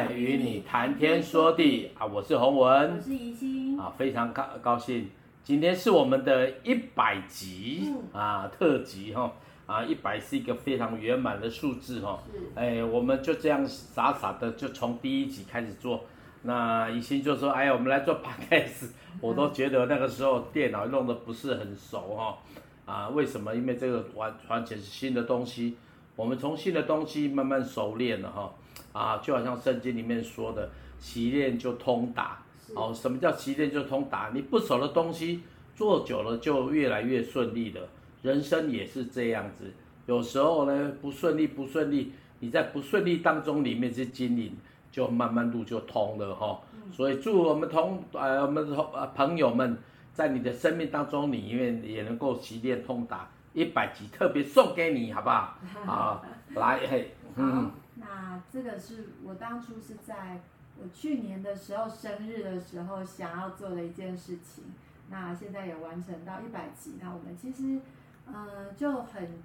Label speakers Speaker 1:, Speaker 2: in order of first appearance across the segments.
Speaker 1: 在与你谈天说地。啊，我是洪文，
Speaker 2: 我是怡心。
Speaker 1: 啊，非常高高兴，今天是我们的一百集、嗯、啊特辑哈啊，一百是一个非常圆满的数字哈，是。哎，我们就这样傻傻的就从第一集开始做，那怡心就说，哎呀，我们来做 podcast，我都觉得那个时候电脑弄得不是很熟哈，啊，为什么？因为这个完完全是新的东西，我们从新的东西慢慢熟练了哈。啊，就好像圣经里面说的，习练就通达。哦，什么叫习练就通达？你不熟的东西做久了就越来越顺利了。人生也是这样子，有时候呢不顺利不顺利，你在不顺利当中里面去经营，就慢慢路就通了哈、哦。所以祝我们同呃我们同呃朋友们，在你的生命当中里面也能够习练通达。一百集特别送给你，好不好？好，来嘿，嗯。
Speaker 2: 那这个是我当初是在我去年的时候生日的时候想要做的一件事情，那现在也完成到一百集。那我们其实，呃，就很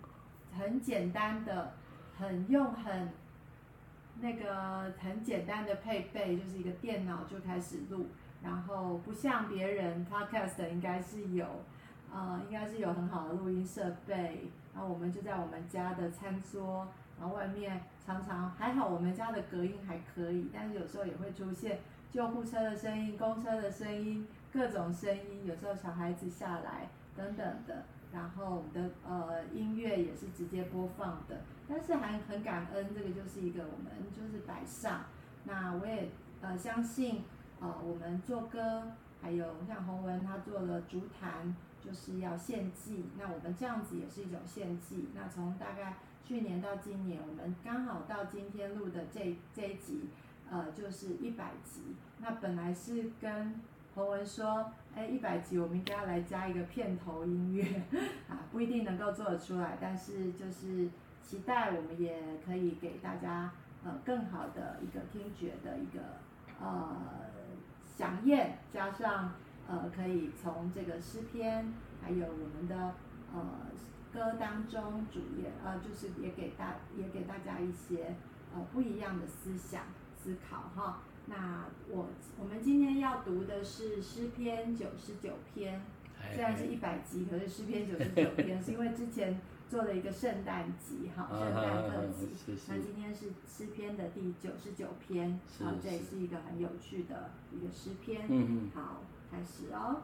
Speaker 2: 很简单的，很用很那个很简单的配备，就是一个电脑就开始录，然后不像别人 Podcast 应该是有，呃，应该是有很好的录音设备，然后我们就在我们家的餐桌。然后外面常常还好，我们家的隔音还可以，但是有时候也会出现救护车的声音、公车的声音、各种声音，有时候小孩子下来等等的。然后我们的呃音乐也是直接播放的，但是还很感恩，这个就是一个我们就是摆上。那我也呃相信呃我们做歌，还有像洪文他做了竹坛，就是要献祭。那我们这样子也是一种献祭。那从大概。去年到今年，我们刚好到今天录的这这一集，呃，就是一百集。那本来是跟洪文说，哎，一百集我们应该要来加一个片头音乐，啊，不一定能够做得出来，但是就是期待我们也可以给大家呃更好的一个听觉的一个呃响应，加上呃可以从这个诗篇，还有我们的呃。歌当中主演，呃，就是也给大也给大家一些呃不一样的思想思考哈。那我我们今天要读的是诗篇九十九篇，虽然是一百集，可是诗篇九十九篇 是因为之前做了一个圣诞集哈，圣诞特辑。那今天是诗篇的第九十九篇，啊，这也是一个很有趣的一个诗篇。嗯嗯。好，开始哦。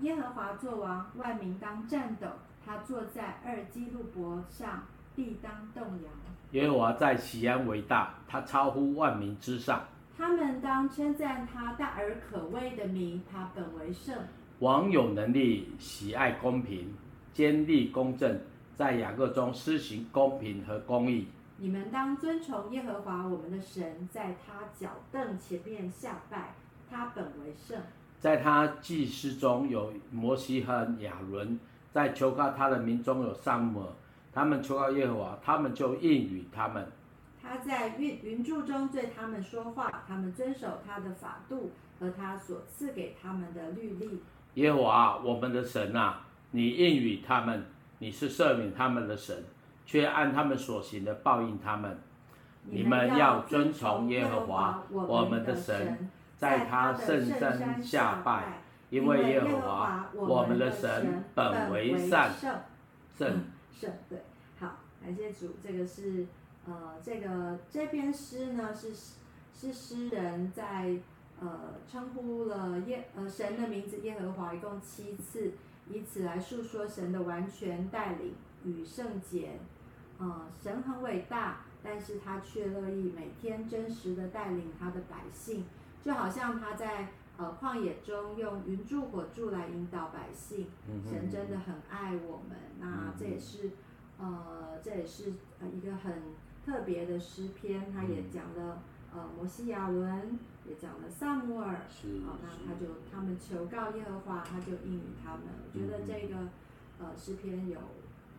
Speaker 2: 耶和华作王，万民当战抖。他坐在二基路伯上，必当动摇。
Speaker 1: 耶和华在西安为大，他超乎万民之上。
Speaker 2: 他们当称赞他大而可畏的名，他本为圣。
Speaker 1: 王有能力，喜爱公平，坚立公正，在雅各中施行公平和公义。
Speaker 2: 你们当尊崇耶和华我们的神，在他脚凳前面下拜，他本为圣。
Speaker 1: 在他祭司中有摩西和亚伦。在求告他的民中有萨母耳，他们求告耶和华，他们就应允他们。
Speaker 2: 他在云云柱中对他们说话，他们遵守他的法度和他所赐给他们的律例。
Speaker 1: 耶和华我们的神啊，你应允他们，你是赦免他们的神，却按他们所行的报应他们。你们要遵从耶和华我们的神，在他圣山下拜。因为耶和华我们的神本为善，圣
Speaker 2: 圣对，好，感谢主。这个是呃，这个这篇诗呢是是诗人在呃称呼了耶呃神的名字耶和华一共七次，以此来诉说神的完全带领与圣洁。呃，神很伟大，但是他却乐意每天真实的带领他的百姓，就好像他在。呃，旷野中用云柱火柱来引导百姓，神真的很爱我们。那这也是，呃，这也是呃一个很特别的诗篇。他也讲了呃摩西亚伦，也讲了撒母耳。是。好，那他就他们求告耶和华，他就应允他们。我觉得这个呃诗篇有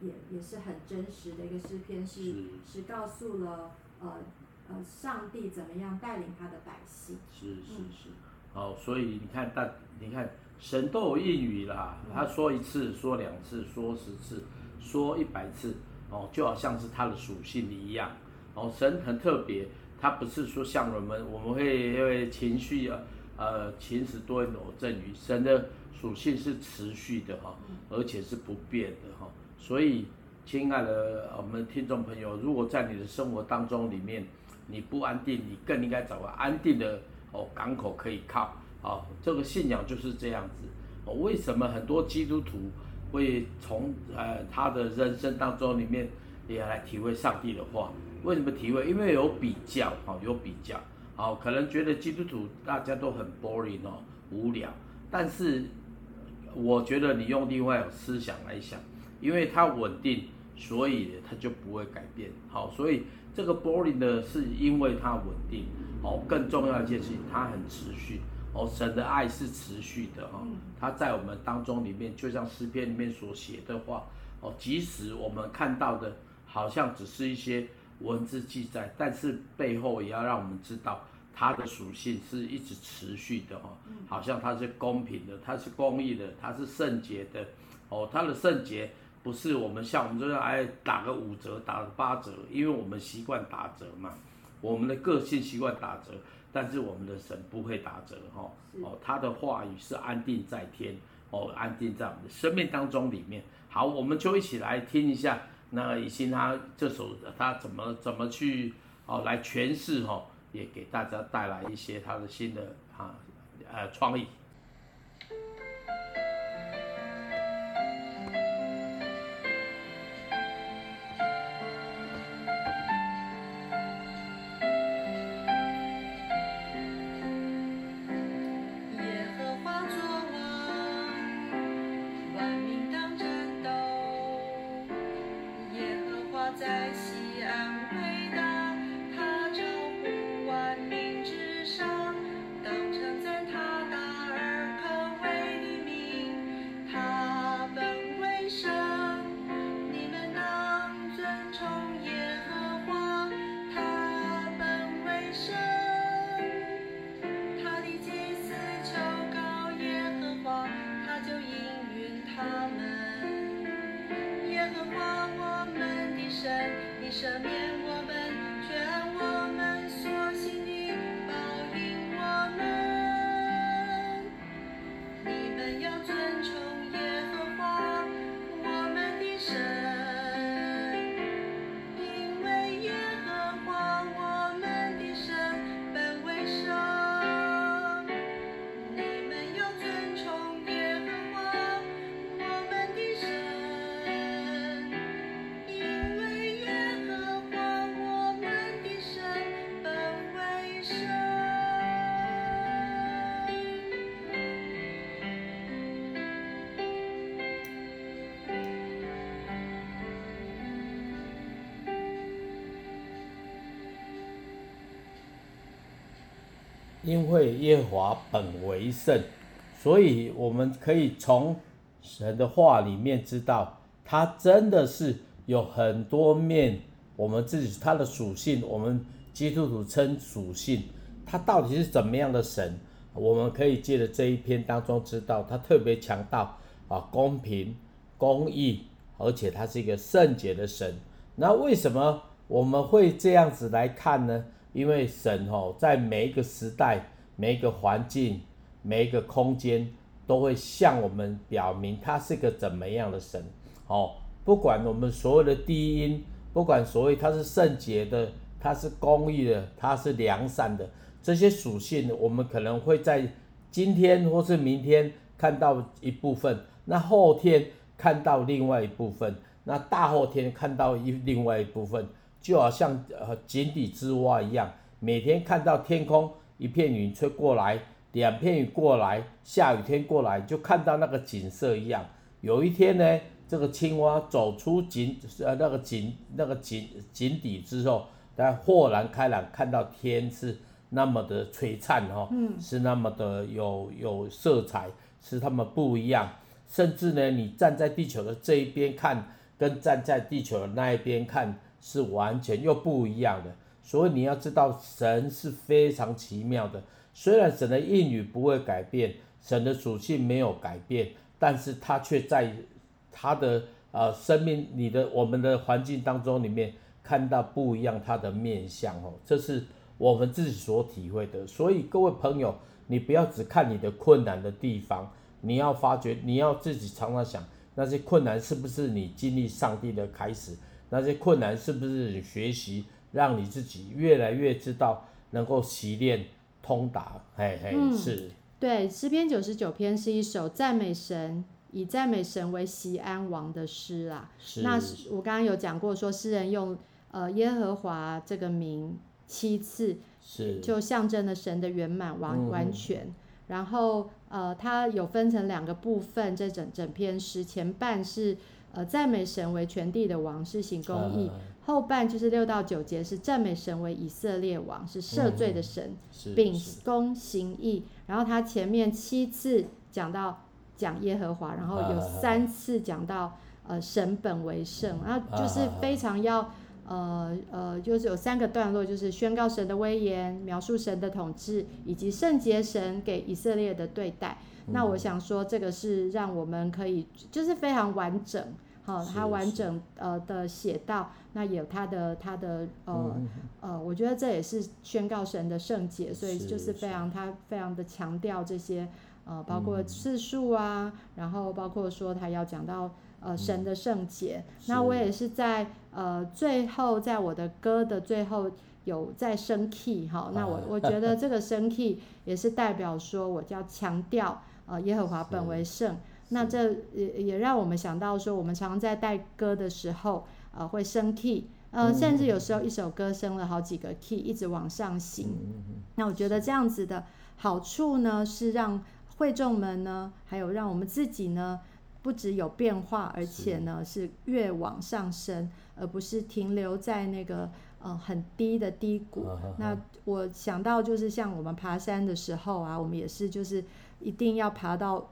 Speaker 2: 也也是很真实的一个诗篇，是是告诉了呃呃上帝怎么样带领他的百姓。
Speaker 1: 是是是。哦，所以你看，但你看，神都有应语啦。他说一次，说两次，说十次，说一百次，哦，就好像是他的属性一样。哦，神很特别，他不是说像我们我们会因为情绪啊，呃，情时多云偶阵雨，神的属性是持续的哈，而且是不变的哈。所以，亲爱的我们听众朋友，如果在你的生活当中里面你不安定，你更应该找个安定的哦港口可以靠。哦，这个信仰就是这样子。哦，为什么很多基督徒会从呃他的人生当中里面也来体会上帝的话？为什么体会？因为有比较，哦，有比较。哦，可能觉得基督徒大家都很 boring 哦，无聊。但是我觉得你用另外一种思想来想，因为它稳定，所以它就不会改变。好，所以这个 boring 呢，是因为它稳定。哦，更重要一件事情，它很持续。哦，神的爱是持续的哈，它在我们当中里面，就像诗篇里面所写的话，哦，即使我们看到的好像只是一些文字记载，但是背后也要让我们知道它的属性是一直持续的哈，好像它是公平的，它是公义的，它是圣洁的，哦，它的圣洁不是我们像我们这样哎打个五折，打个八折，因为我们习惯打折嘛，我们的个性习惯打折。但是我们的神不会打折哈，哦，他的话语是安定在天，哦，安定在我们的生命当中里面。好，我们就一起来听一下那以心他这首他怎么怎么去哦来诠释哈，也给大家带来一些他的新的啊呃创意。因为耶和华本为圣，所以我们可以从神的话里面知道，他真的是有很多面。我们自己他的属性，我们基督徒称属性，他到底是怎么样的神？我们可以借着这一篇当中知道，他特别强调啊公平、公义，而且他是一个圣洁的神。那为什么我们会这样子来看呢？因为神哦，在每一个时代、每一个环境、每一个空间，都会向我们表明他是个怎么样的神哦。不管我们所谓的第一因，不管所谓他是圣洁的、他是公义的、他是良善的，这些属性，我们可能会在今天或是明天看到一部分，那后天看到另外一部分，那大后天看到一另外一部分。就好像呃井底之蛙一样，每天看到天空一片云吹过来，两片雨过来，下雨天过来，就看到那个景色一样。有一天呢，这个青蛙走出井呃那个井那个井井底之后，它豁然开朗，看到天是那么的璀璨哈、哦，嗯，是那么的有有色彩，是他们不一样。甚至呢，你站在地球的这一边看，跟站在地球的那一边看。是完全又不一样的，所以你要知道，神是非常奇妙的。虽然神的应许不会改变，神的属性没有改变，但是他却在他的呃生命、你的我们的环境当中里面看到不一样他的面相哦。这是我们自己所体会的。所以各位朋友，你不要只看你的困难的地方，你要发觉，你要自己常常想，那些困难是不是你经历上帝的开始？那些困难是不是你学习，让你自己越来越知道能够习练通达？嘿嘿，嗯、是。
Speaker 2: 对，诗篇九十九篇是一首赞美神，以赞美神为西安王的诗啊。是那我刚刚有讲过，说诗人用呃耶和华这个名七次，是就象征了神的圆满完完全。嗯、然后呃，它有分成两个部分，这整整篇诗前半是。呃，赞美神为全地的王，是行公义；啊、后半就是六到九节是赞美神为以色列王，是赦罪的神，嗯、秉公行义。然后他前面七次讲到讲耶和华，然后有三次讲到、啊、呃神本为圣，然后就是非常要、啊、呃呃，就是有三个段落，就是宣告神的威严，描述神的统治，以及圣洁神给以色列的对待。那我想说，这个是让我们可以，就是非常完整，好，它完整呃的写到，那有它的它的呃呃，我觉得这也是宣告神的圣洁，所以就是非常他非常的强调这些呃，包括次数啊，然后包括说他要讲到呃神的圣洁。那我也是在呃最后，在我的歌的最后有在升 key 哈，那我 我觉得这个升 key 也是代表说我要强调。呃，耶和华本为圣，那这也也让我们想到说，我们常常在带歌的时候，呃，会升 key，呃，甚至有时候一首歌升了好几个 key，一直往上行。那我觉得这样子的好处呢，是让会众们呢，还有让我们自己呢，不只有变化，而且呢是越往上升，而不是停留在那个呃很低的低谷。那我想到就是像我们爬山的时候啊，我们也是就是。一定要爬到，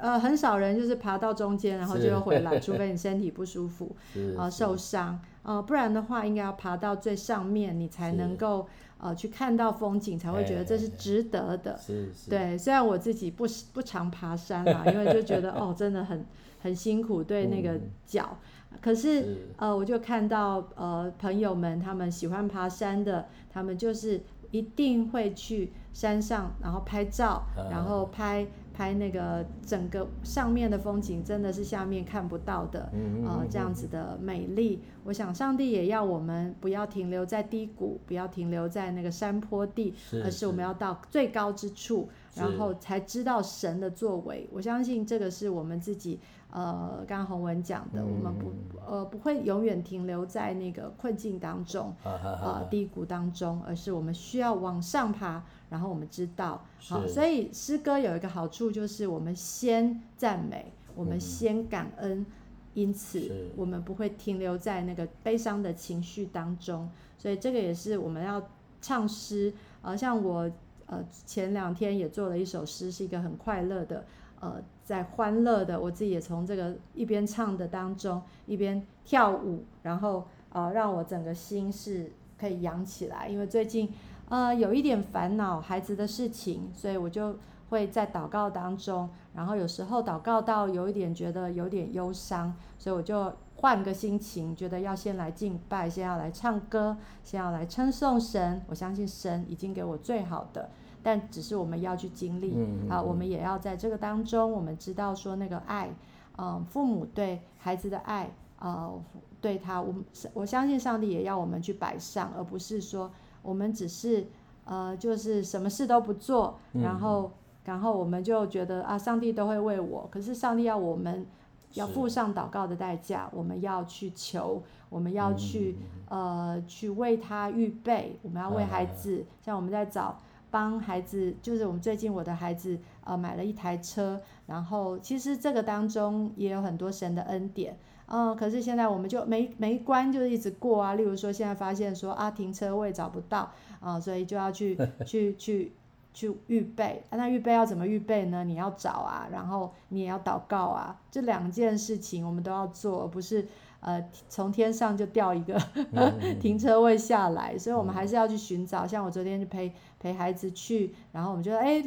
Speaker 2: 呃，很少人就是爬到中间，然后就又回来，除非你身体不舒服，呃，受伤，呃，不然的话，应该要爬到最上面，你才能够呃去看到风景，才会觉得这是值得的。是是。对，虽然我自己不不常爬山嘛，因为就觉得哦，真的很很辛苦，对那个脚。嗯、可是，是呃，我就看到呃朋友们他们喜欢爬山的，他们就是。一定会去山上，然后拍照，然后拍拍那个整个上面的风景，真的是下面看不到的，呃，这样子的美丽。我想上帝也要我们不要停留在低谷，不要停留在那个山坡地，而是我们要到最高之处，然后才知道神的作为。我相信这个是我们自己。呃，刚刚洪文讲的，嗯、我们不呃不会永远停留在那个困境当中，啊低谷当中，而是我们需要往上爬，然后我们知道，好所以诗歌有一个好处就是我们先赞美，我们先感恩，嗯、因此我们不会停留在那个悲伤的情绪当中，所以这个也是我们要唱诗，呃，像我呃前两天也做了一首诗，是一个很快乐的。呃，在欢乐的，我自己也从这个一边唱的当中，一边跳舞，然后呃，让我整个心是可以扬起来。因为最近呃有一点烦恼孩子的事情，所以我就会在祷告当中，然后有时候祷告到有一点觉得有点忧伤，所以我就换个心情，觉得要先来敬拜，先要来唱歌，先要来称颂神。我相信神已经给我最好的。但只是我们要去经历，嗯嗯、啊，我们也要在这个当中，我们知道说那个爱，嗯、呃，父母对孩子的爱，呃，对他，我们我相信上帝也要我们去摆上，而不是说我们只是呃，就是什么事都不做，然后、嗯、然后我们就觉得啊，上帝都会为我，可是上帝要我们要付上祷告的代价，我们要去求，我们要去、嗯、呃，去为他预备，我们要为孩子，嗯、像我们在找。帮孩子，就是我们最近我的孩子，呃，买了一台车，然后其实这个当中也有很多神的恩典，嗯、呃，可是现在我们就没没关就是一直过啊，例如说现在发现说啊停车位找不到啊、呃，所以就要去 去去去预备，啊、那预备要怎么预备呢？你要找啊，然后你也要祷告啊，这两件事情我们都要做，而不是。呃，从天上就掉一个 停车位下来，所以我们还是要去寻找。像我昨天就陪陪孩子去，然后我们觉得，哎，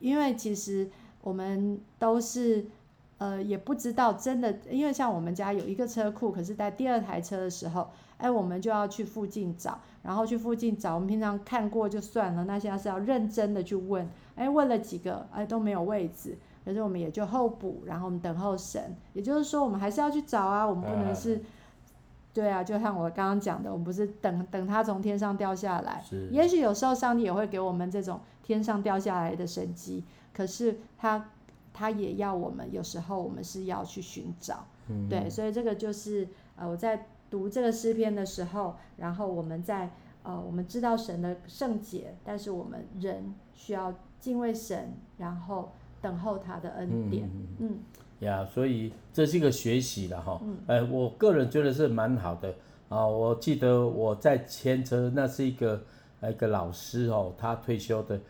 Speaker 2: 因为其实我们都是，呃，也不知道真的，因为像我们家有一个车库，可是在第二台车的时候，哎，我们就要去附近找，然后去附近找。我们平常看过就算了，那现在是要认真的去问，哎，问了几个，哎，都没有位置，可是我们也就候补，然后我们等候神。也就是说，我们还是要去找啊，我们不能是，对啊，就像我刚刚讲的，我们不是等等他从天上掉下来，也许有时候上帝也会给我们这种天上掉下来的神机，可是他。他也要我们，有时候我们是要去寻找，嗯、对，所以这个就是呃，我在读这个诗篇的时候，然后我们在呃，我们知道神的圣洁，但是我们人需要敬畏神，然后等候他的恩典，嗯，
Speaker 1: 呀、嗯，yeah, 所以这是一个学习了哈，嗯、哎，我个人觉得是蛮好的。啊，我记得我在牵车，那是一个一个老师哦，他退休的，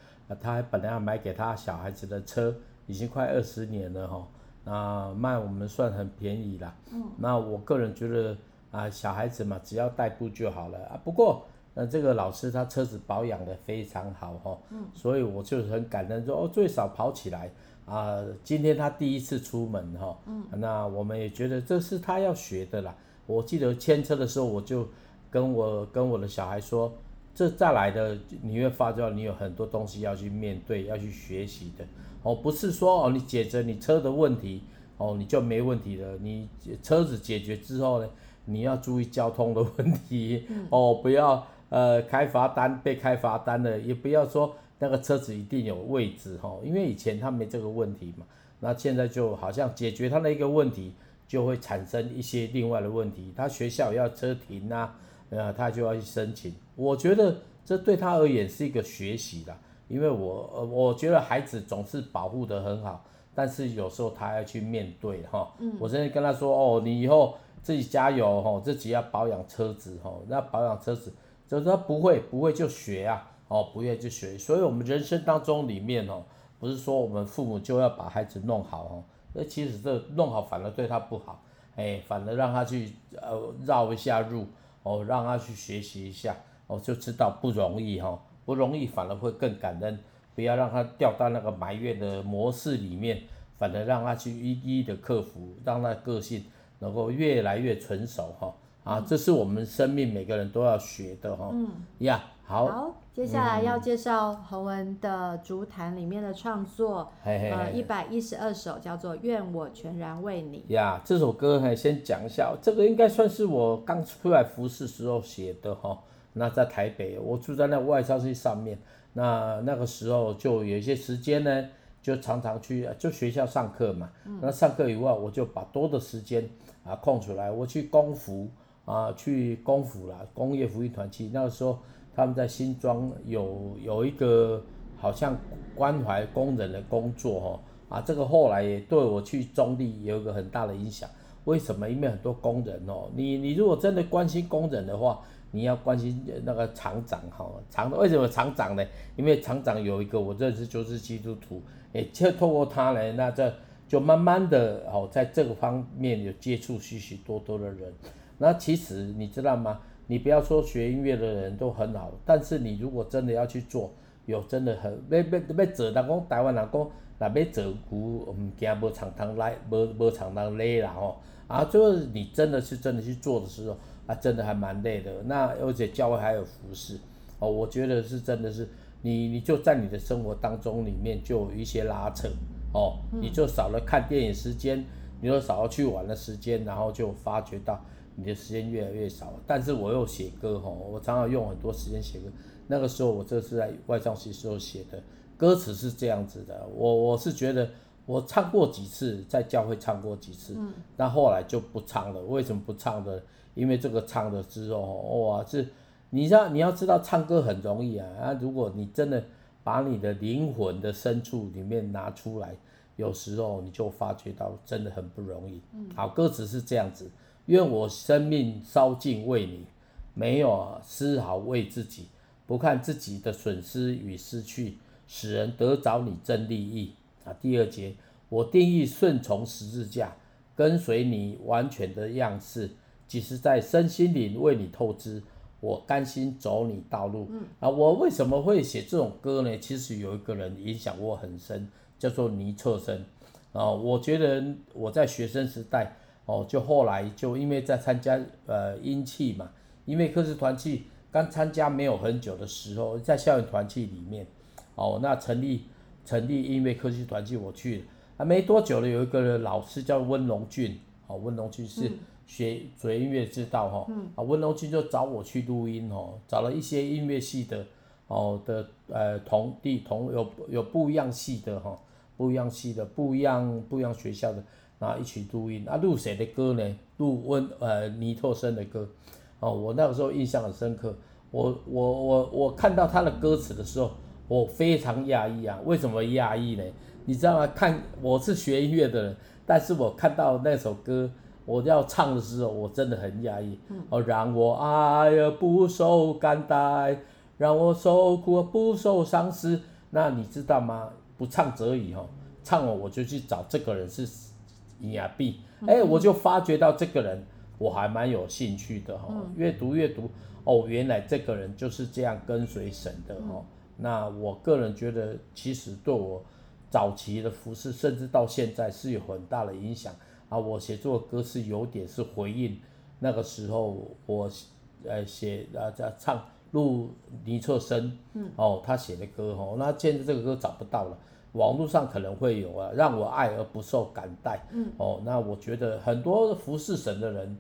Speaker 1: 他还本来要买给他小孩子的车。已经快二十年了哈，那卖我们算很便宜啦。嗯，那我个人觉得啊，小孩子嘛，只要代步就好了啊。不过，那这个老师他车子保养的非常好哦，嗯，所以我就很感恩说哦，最少跑起来啊。今天他第一次出门哈，嗯，那我们也觉得这是他要学的啦。我记得牵车的时候，我就跟我跟我的小孩说，这再来的你会发觉你有很多东西要去面对，要去学习的。哦，不是说哦，你解决你车的问题，哦，你就没问题了。你车子解决之后呢，你要注意交通的问题，哦，不要呃开罚单被开罚单了，也不要说那个车子一定有位置哈，因为以前他没这个问题嘛，那现在就好像解决他的一个问题，就会产生一些另外的问题。他学校要车停啊，呃，他就要去申请。我觉得这对他而言是一个学习啦。因为我呃，我觉得孩子总是保护得很好，但是有时候他要去面对哈。嗯。我现在跟他说哦，你以后自己加油哈，自己要保养车子哈，那保养车子，就是不会不会就学啊，哦，不会就学。所以我们人生当中里面哦，不是说我们父母就要把孩子弄好哦，那其实这弄好反而对他不好，哎，反而让他去呃绕一下路哦，让他去学习一下哦，就知道不容易哈。不容易，反而会更感恩。不要让他掉到那个埋怨的模式里面，反而让他去一一的克服，让他个性能够越来越成熟哈。啊，这是我们生命每个人都要学的哈。嗯呀，好。
Speaker 2: 好，接下来要介绍洪文的竹坛里面的创作，嗯、呃，一百一十二首叫做《愿我全然为你》。
Speaker 1: 呀，这首歌还先讲一下，这个应该算是我刚出来服侍时候写的哈。那在台北，我住在那外商区上面。那那个时候就有一些时间呢，就常常去就学校上课嘛。嗯、那上课以外，我就把多的时间啊空出来，我去工服啊，去工服啦，工业福音团契。那个时候他们在新庄有有一个好像关怀工人的工作哦。啊，这个后来也对我去中坜有一个很大的影响。为什么？因为很多工人哦，你你如果真的关心工人的话。你要关心那个厂长哈，厂为什么厂长呢？因为厂长有一个我认识就是基督徒，也就透过他呢，那这就慢慢的哦，在这个方面有接触许许多多的人。那其实你知道吗？你不要说学音乐的人都很好，但是你如果真的要去做，有真的很要要要做，人讲台湾人讲，那要做古唔惊无厂通来，无无厂通来啦吼。啊，就是你真的是真的去做的时候。啊，真的还蛮累的。那而且教会还有服饰，哦，我觉得是真的是你，你就在你的生活当中里面就有一些拉扯，哦，你就少了看电影时间，你就少了去玩的时间，然后就发觉到你的时间越来越少。但是我又写歌，哈，我常常用很多时间写歌。那个时候我这是在外商系时候写的歌词是这样子的，我我是觉得我唱过几次，在教会唱过几次，那后来就不唱了。为什么不唱的？因为这个唱的之后，哇，是，你知道你要知道唱歌很容易啊，啊，如果你真的把你的灵魂的深处里面拿出来，有时候你就发觉到真的很不容易。好，歌词是这样子：愿我生命烧尽为你，没有丝毫为自己，不看自己的损失与失去，使人得着你真利益。啊，第二节，我定义顺从十字架，跟随你完全的样式。即使在身心灵为你透支，我甘心走你道路。嗯、啊，我为什么会写这种歌呢？其实有一个人影响我很深，叫做倪彻生。啊，我觉得我在学生时代，哦，就后来就因为在参加呃音器嘛，因为科室团契刚参加没有很久的时候，在校园团契里面，哦，那成立成立音乐科室团契，我去了，啊没多久了，有一个老师叫温龙俊，哦，温龙俊是学学音乐之道哈，啊，温龙俊就找我去录音哦，找了一些音乐系的。哦的呃同地同有有不一样系的哈，不一样系的不一样不一样学校的，然后一起录音啊，录谁的歌呢？录温呃尼托森的歌，哦，我那个时候印象很深刻，我我我我看到他的歌词的时候，我非常讶异啊，为什么讶异呢？你知道吗？看我是学音乐的人，但是我看到那首歌，我要唱的时候，我真的很压抑，哦，让我爱而不受感戴。让我受苦而不受伤失，那你知道吗？不唱则已哈，唱了我就去找这个人是亚毕，哎，我就发觉到这个人我还蛮有兴趣的哈，越读越读，哦，原来这个人就是这样跟随神的哈。那我个人觉得，其实对我早期的服侍，甚至到现在是有很大的影响啊。我写作的歌是有点是回应那个时候我呃写啊在唱。录尼特森，哦，他写的歌哦，那现在这个歌找不到了，网络上可能会有啊。让我爱而不受感戴，嗯哦，那我觉得很多服侍神的人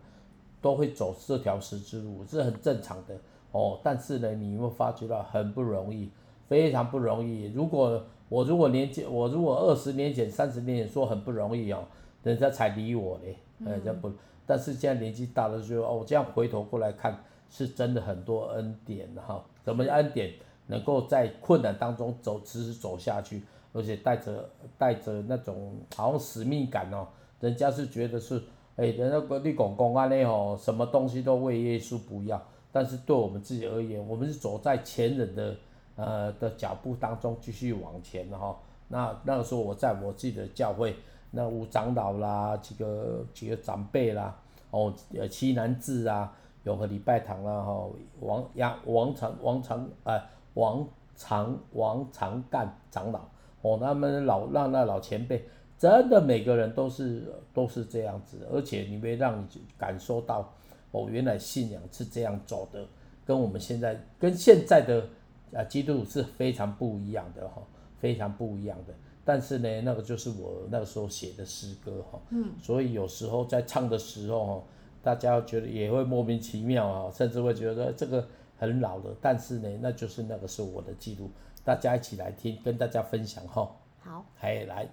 Speaker 1: 都会走这条十字路，这是很正常的哦。但是呢，你有没有发觉到很不容易，非常不容易。如果我如果年纪，我如果二十年前、三十年前说很不容易哦，人家才理我嘞，人家不。但是现在年纪大了就哦，我这样回头过来看。是真的很多恩典哈，怎么恩典能够在困难当中走，持续走下去，而且带着带着那种好像使命感哦，人家是觉得是，哎，人家你讲公安呢吼，什么东西都为耶稣不要，但是对我们自己而言，我们是走在前人的呃的脚步当中继续往前哈。那那个时候我在我自己的教会，那吴长老啦，几个几个长辈啦，哦，呃，七男志啊。永和礼拜堂啦，哈，王杨王长王长哎，王长王长干长老，哦，他们老让那老前辈，真的每个人都是都是这样子，而且你会让你感受到，哦，原来信仰是这样走的，跟我们现在跟现在的啊基督是非常不一样的哈，非常不一样的。但是呢，那个就是我那个时候写的诗歌哈，嗯，所以有时候在唱的时候大家觉得也会莫名其妙啊，甚至会觉得这个很老了，但是呢，那就是那个是我的记录，大家一起来听，跟大家分享哈。
Speaker 2: 好，
Speaker 1: 还来。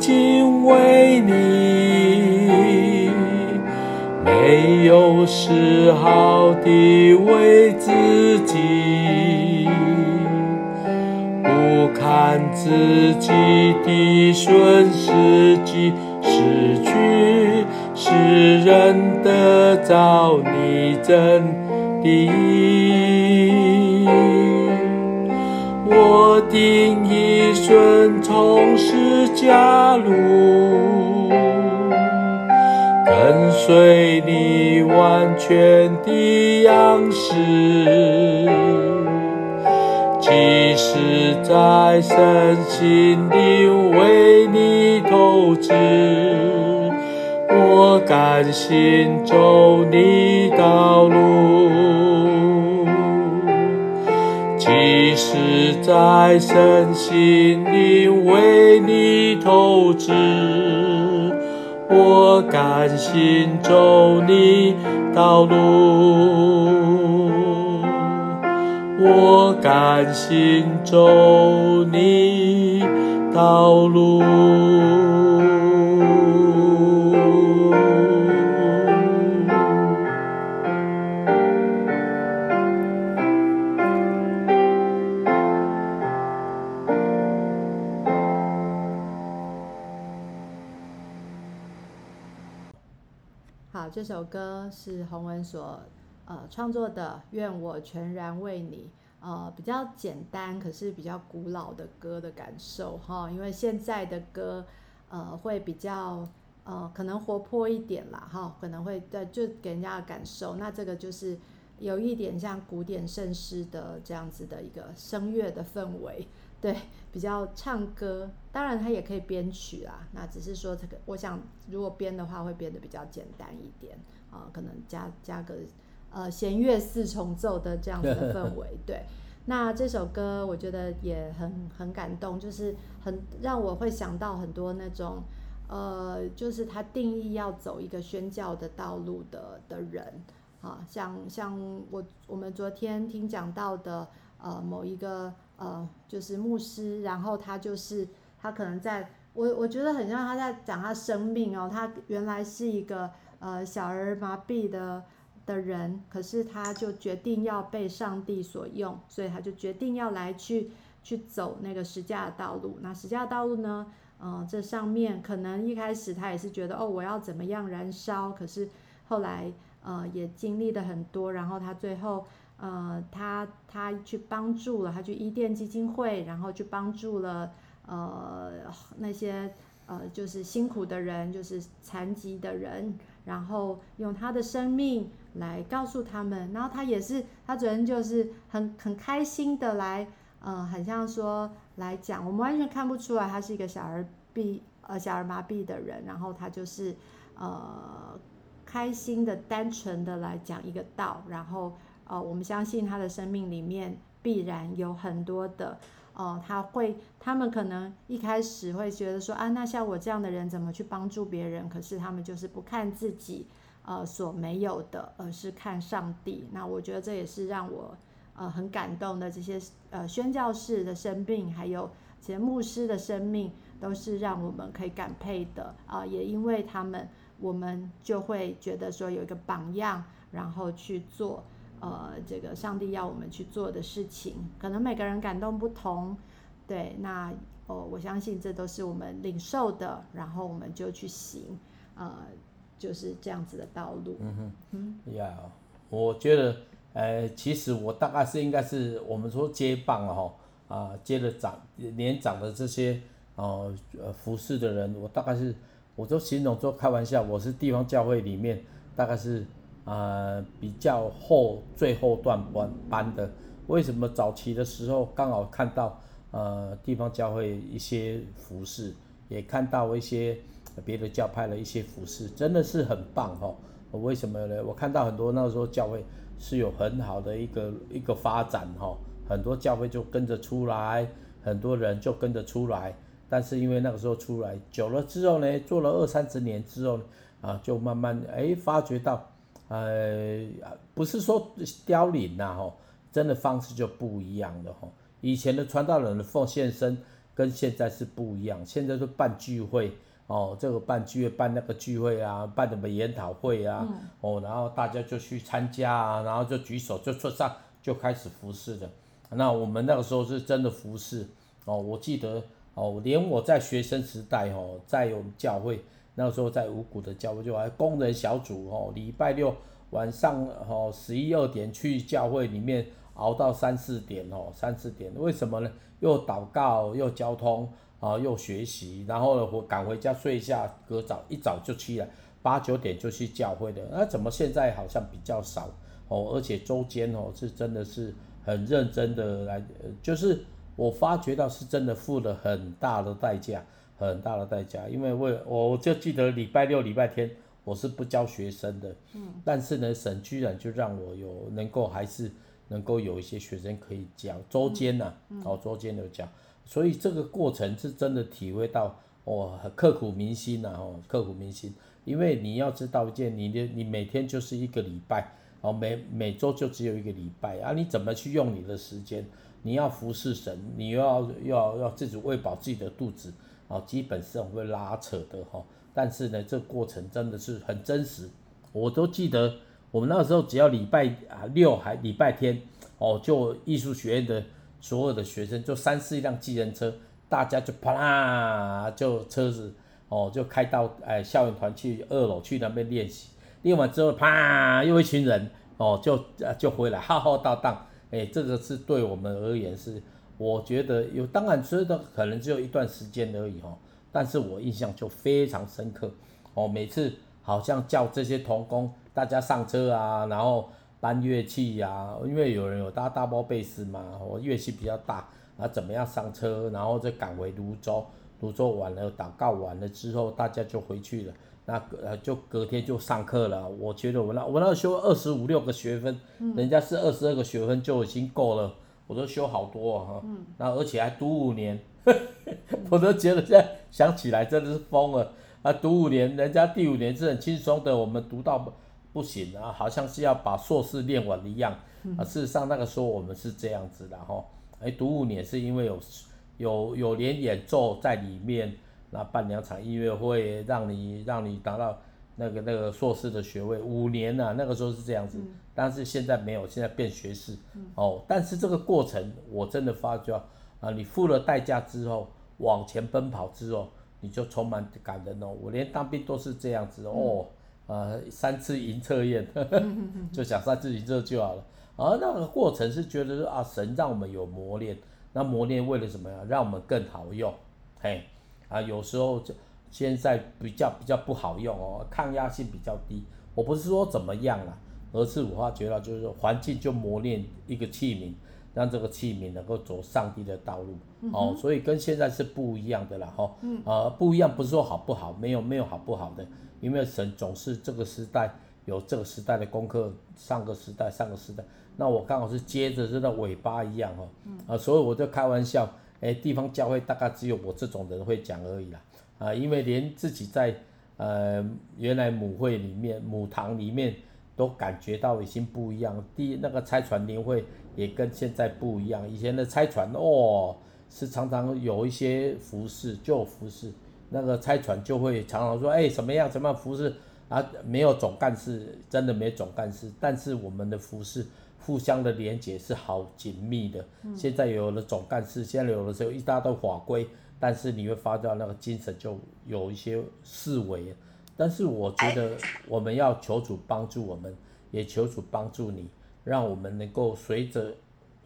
Speaker 1: 尽为你，没有丝毫的为自己，不看自己的损失及失去，是人得着你真的。我定义顺从十架路，跟随你完全的样式，即使在身心的为你透支，我甘心走你道路。是在身心灵为你透支，我甘心走你道路，我甘心走你道路。
Speaker 2: 这首歌是洪文所呃创作的，愿我全然为你，呃比较简单，可是比较古老的歌的感受哈，因为现在的歌呃会比较呃可能活泼一点啦，哈，可能会对就给人家的感受。那这个就是有一点像古典圣诗的这样子的一个声乐的氛围，对，比较唱歌。当然它也可以编曲啦，那只是说这个，我想如果编的话会编得比较简单一点啊，可能加加个呃弦乐四重奏的这样子的氛围，对。那这首歌我觉得也很很感动，就是很让我会想到很多那种，呃，就是他定义要走一个宣教的道路的的人，啊，像像我我们昨天听讲到的，呃，某一个呃，就是牧师，然后他就是他可能在我我觉得很像他在讲他生命哦，他原来是一个呃小儿麻痹的。的人，可是他就决定要被上帝所用，所以他就决定要来去去走那个十架的道路。那十架的道路呢？呃，这上面可能一开始他也是觉得哦，我要怎么样燃烧？可是后来呃也经历了很多，然后他最后呃他他去帮助了，他去伊甸基金会，然后去帮助了呃那些呃就是辛苦的人，就是残疾的人，然后用他的生命。来告诉他们，然后他也是，他昨天就是很很开心的来，呃，很像说来讲，我们完全看不出来他是一个小儿闭呃小儿麻痹的人，然后他就是呃开心的、单纯的来讲一个道，然后呃我们相信他的生命里面必然有很多的，呃他会，他们可能一开始会觉得说啊，那像我这样的人怎么去帮助别人？可是他们就是不看自己。呃，所没有的，而是看上帝。那我觉得这也是让我呃很感动的。这些呃宣教士的生命，还有这些牧师的生命，都是让我们可以感佩的啊、也因为他们，我们就会觉得说有一个榜样，然后去做呃这个上帝要我们去做的事情。可能每个人感动不同，对，那哦，我相信这都是我们领受的，然后我们就去行，呃。就是这样子的道路。嗯哼，
Speaker 1: 嗯呀，我觉得，呃，其实我大概是应该是我们说接棒哈，啊，接着长年长的这些哦呃服侍的人，我大概是，我都形容说开玩笑，我是地方教会里面大概是啊、呃、比较后最后段班班的。为什么早期的时候刚好看到呃地方教会一些服饰，也看到一些。别的教派的一些服饰真的是很棒哈，为什么呢？我看到很多那个时候教会是有很好的一个一个发展哈，很多教会就跟着出来，很多人就跟着出来，但是因为那个时候出来久了之后呢，做了二三十年之后啊，就慢慢哎发觉到，呃，不是说凋零呐吼，真的方式就不一样了吼。以前的传道人的奉献身跟现在是不一样，现在是办聚会。哦，这个办聚会办那个聚会啊，办什么研讨会啊，嗯、哦，然后大家就去参加啊，然后就举手就坐上就开始服侍的。那我们那个时候是真的服侍哦，我记得哦，连我在学生时代哦，在我们教会那时候在五股的教会就还工人小组哦，礼拜六晚上哦十一二点去教会里面熬到三四点哦，三四点为什么呢？又祷告又交通。啊，又学习，然后呢，我赶回家睡一下，隔早一早就起来，八九点就去教会的。那怎么现在好像比较少哦？而且周间哦，是真的是很认真的来，就是我发觉到是真的付了很大的代价，很大的代价。因为为我就记得礼拜六、礼拜天我是不教学生的，嗯，但是呢，神居然就让我有能够还是能够有一些学生可以教周间呐，哦，周间有教。所以这个过程是真的体会到哦，刻骨铭心呐哦，刻骨铭心。因为你要知道一件，你的你每天就是一个礼拜哦，每每周就只有一个礼拜啊，你怎么去用你的时间？你要服侍神，你又要要要自己喂饱自己的肚子啊，基本上会拉扯的哈。但是呢，这过程真的是很真实。我都记得我们那个时候，只要礼拜啊六还礼拜天哦，就艺术学院的。所有的学生就三四辆计程车，大家就啪啦，就车子哦，就开到哎校园团去二楼去那边练习，练完之后啪又一群人哦，就就回来浩浩荡荡，哎，这个是对我们而言是，我觉得有当然吃的可能只有一段时间而已哦，但是我印象就非常深刻哦，每次好像叫这些童工大家上车啊，然后搬乐器呀、啊，因为有人有搭大包贝斯嘛，我乐器比较大，啊怎么样上车，然后再赶回泸州，泸州完了祷告完了之后，大家就回去了。那呃，就隔天就上课了。我觉得我那我那修二十五六个学分，嗯、人家是二十二个学分就已经够了，我都修好多哈。嗯。那而且还读五年，我都觉得现在想起来真的是疯了啊！读五年，人家第五年是很轻松的，我们读到不不行啊，好像是要把硕士念完一样啊。事实上那个时候我们是这样子的哈，哎，读五年是因为有有有连演奏在里面。那办两场音乐会，让你让你达到那个那个硕士的学位，五年呐、啊，那个时候是这样子，嗯、但是现在没有，现在变学士，嗯、哦，但是这个过程我真的发觉啊，你付了代价之后，往前奔跑之后，你就充满感人哦。我连当兵都是这样子哦，呃、嗯，三次营测验，就想三次营测就好了。而那个过程是觉得说啊，神让我们有磨练，那磨练为了什么呀？让我们更好用，嘿。啊，有时候就现在比较比较不好用哦，抗压性比较低。我不是说怎么样啦，而是我发觉到就是说环境就磨练一个器皿，让这个器皿能够走上帝的道路、嗯、哦。所以跟现在是不一样的啦哈。嗯。呃，不一样不是说好不好，没有没有好不好的，因为神总是这个时代有这个时代的功课，上个时代上个时代，那我刚好是接着这个尾巴一样哈。嗯。啊，所以我就开玩笑。哎，地方教会大概只有我这种人会讲而已啦，啊，因为连自己在呃原来母会里面母堂里面都感觉到已经不一样。第一，那个拆船年会也跟现在不一样，以前的拆船哦是常常有一些服饰旧服饰，那个拆船就会常常说，哎，什么样什么样服饰啊，没有总干事，真的没总干事，但是我们的服饰。互相的连接是好紧密的。现在有了总干事，现在有的时候一大堆法规，但是你会发觉那个精神就有一些思维。但是我觉得我们要求主帮助我们，也求主帮助你，让我们能够随着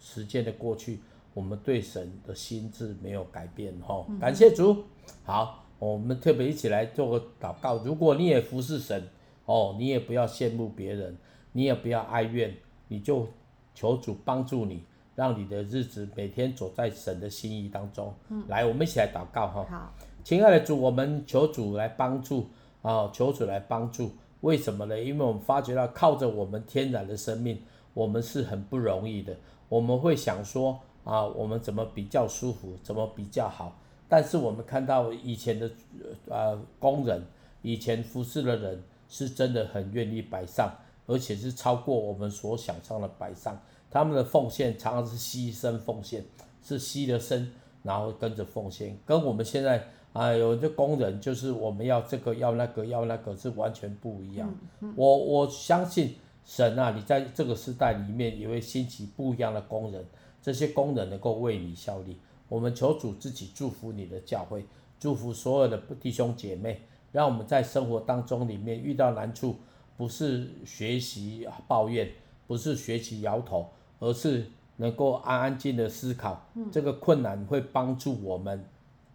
Speaker 1: 时间的过去，我们对神的心智没有改变。哈，感谢主。好，我们特别一起来做个祷告。如果你也服侍神，哦，你也不要羡慕别人，你也不要哀怨。你就求主帮助你，让你的日子每天走在神的心意当中。嗯，来，我们一起来祷告哈。好，亲爱的主，我们求主来帮助啊，求主来帮助。为什么呢？因为我们发觉到靠着我们天然的生命，我们是很不容易的。我们会想说啊，我们怎么比较舒服，怎么比较好？但是我们看到以前的啊工人，以前服侍的人，是真的很愿意摆上。而且是超过我们所想象的摆上，他们的奉献常常是牺牲奉献，是牺了身，然后跟着奉献，跟我们现在啊、呃、有的工人就是我们要这个要那个要那个是完全不一样。我我相信神啊，你在这个时代里面也会兴起不一样的工人，这些工人能够为你效力。我们求主自己祝福你的教会，祝福所有的弟兄姐妹，让我们在生活当中里面遇到难处。不是学习抱怨，不是学习摇头，而是能够安安静的思考，这个困难会帮助我们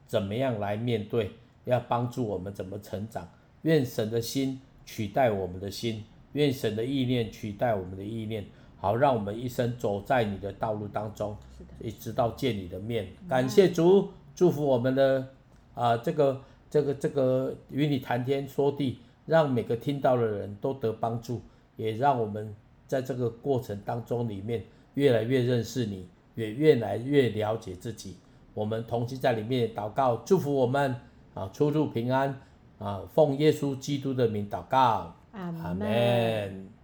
Speaker 1: 怎么样来面对，要帮助我们怎么成长。愿神的心取代我们的心，愿神的意念取代我们的意念，好让我们一生走在你的道路当中，一直到见你的面。感谢主，祝福我们的啊、呃，这个这个这个与你谈天说地。让每个听到的人都得帮助，也让我们在这个过程当中里面越来越认识你，也越来越了解自己。我们同时在里面祷告，祝福我们啊，出入平安啊，奉耶稣基督的名祷告，阿门。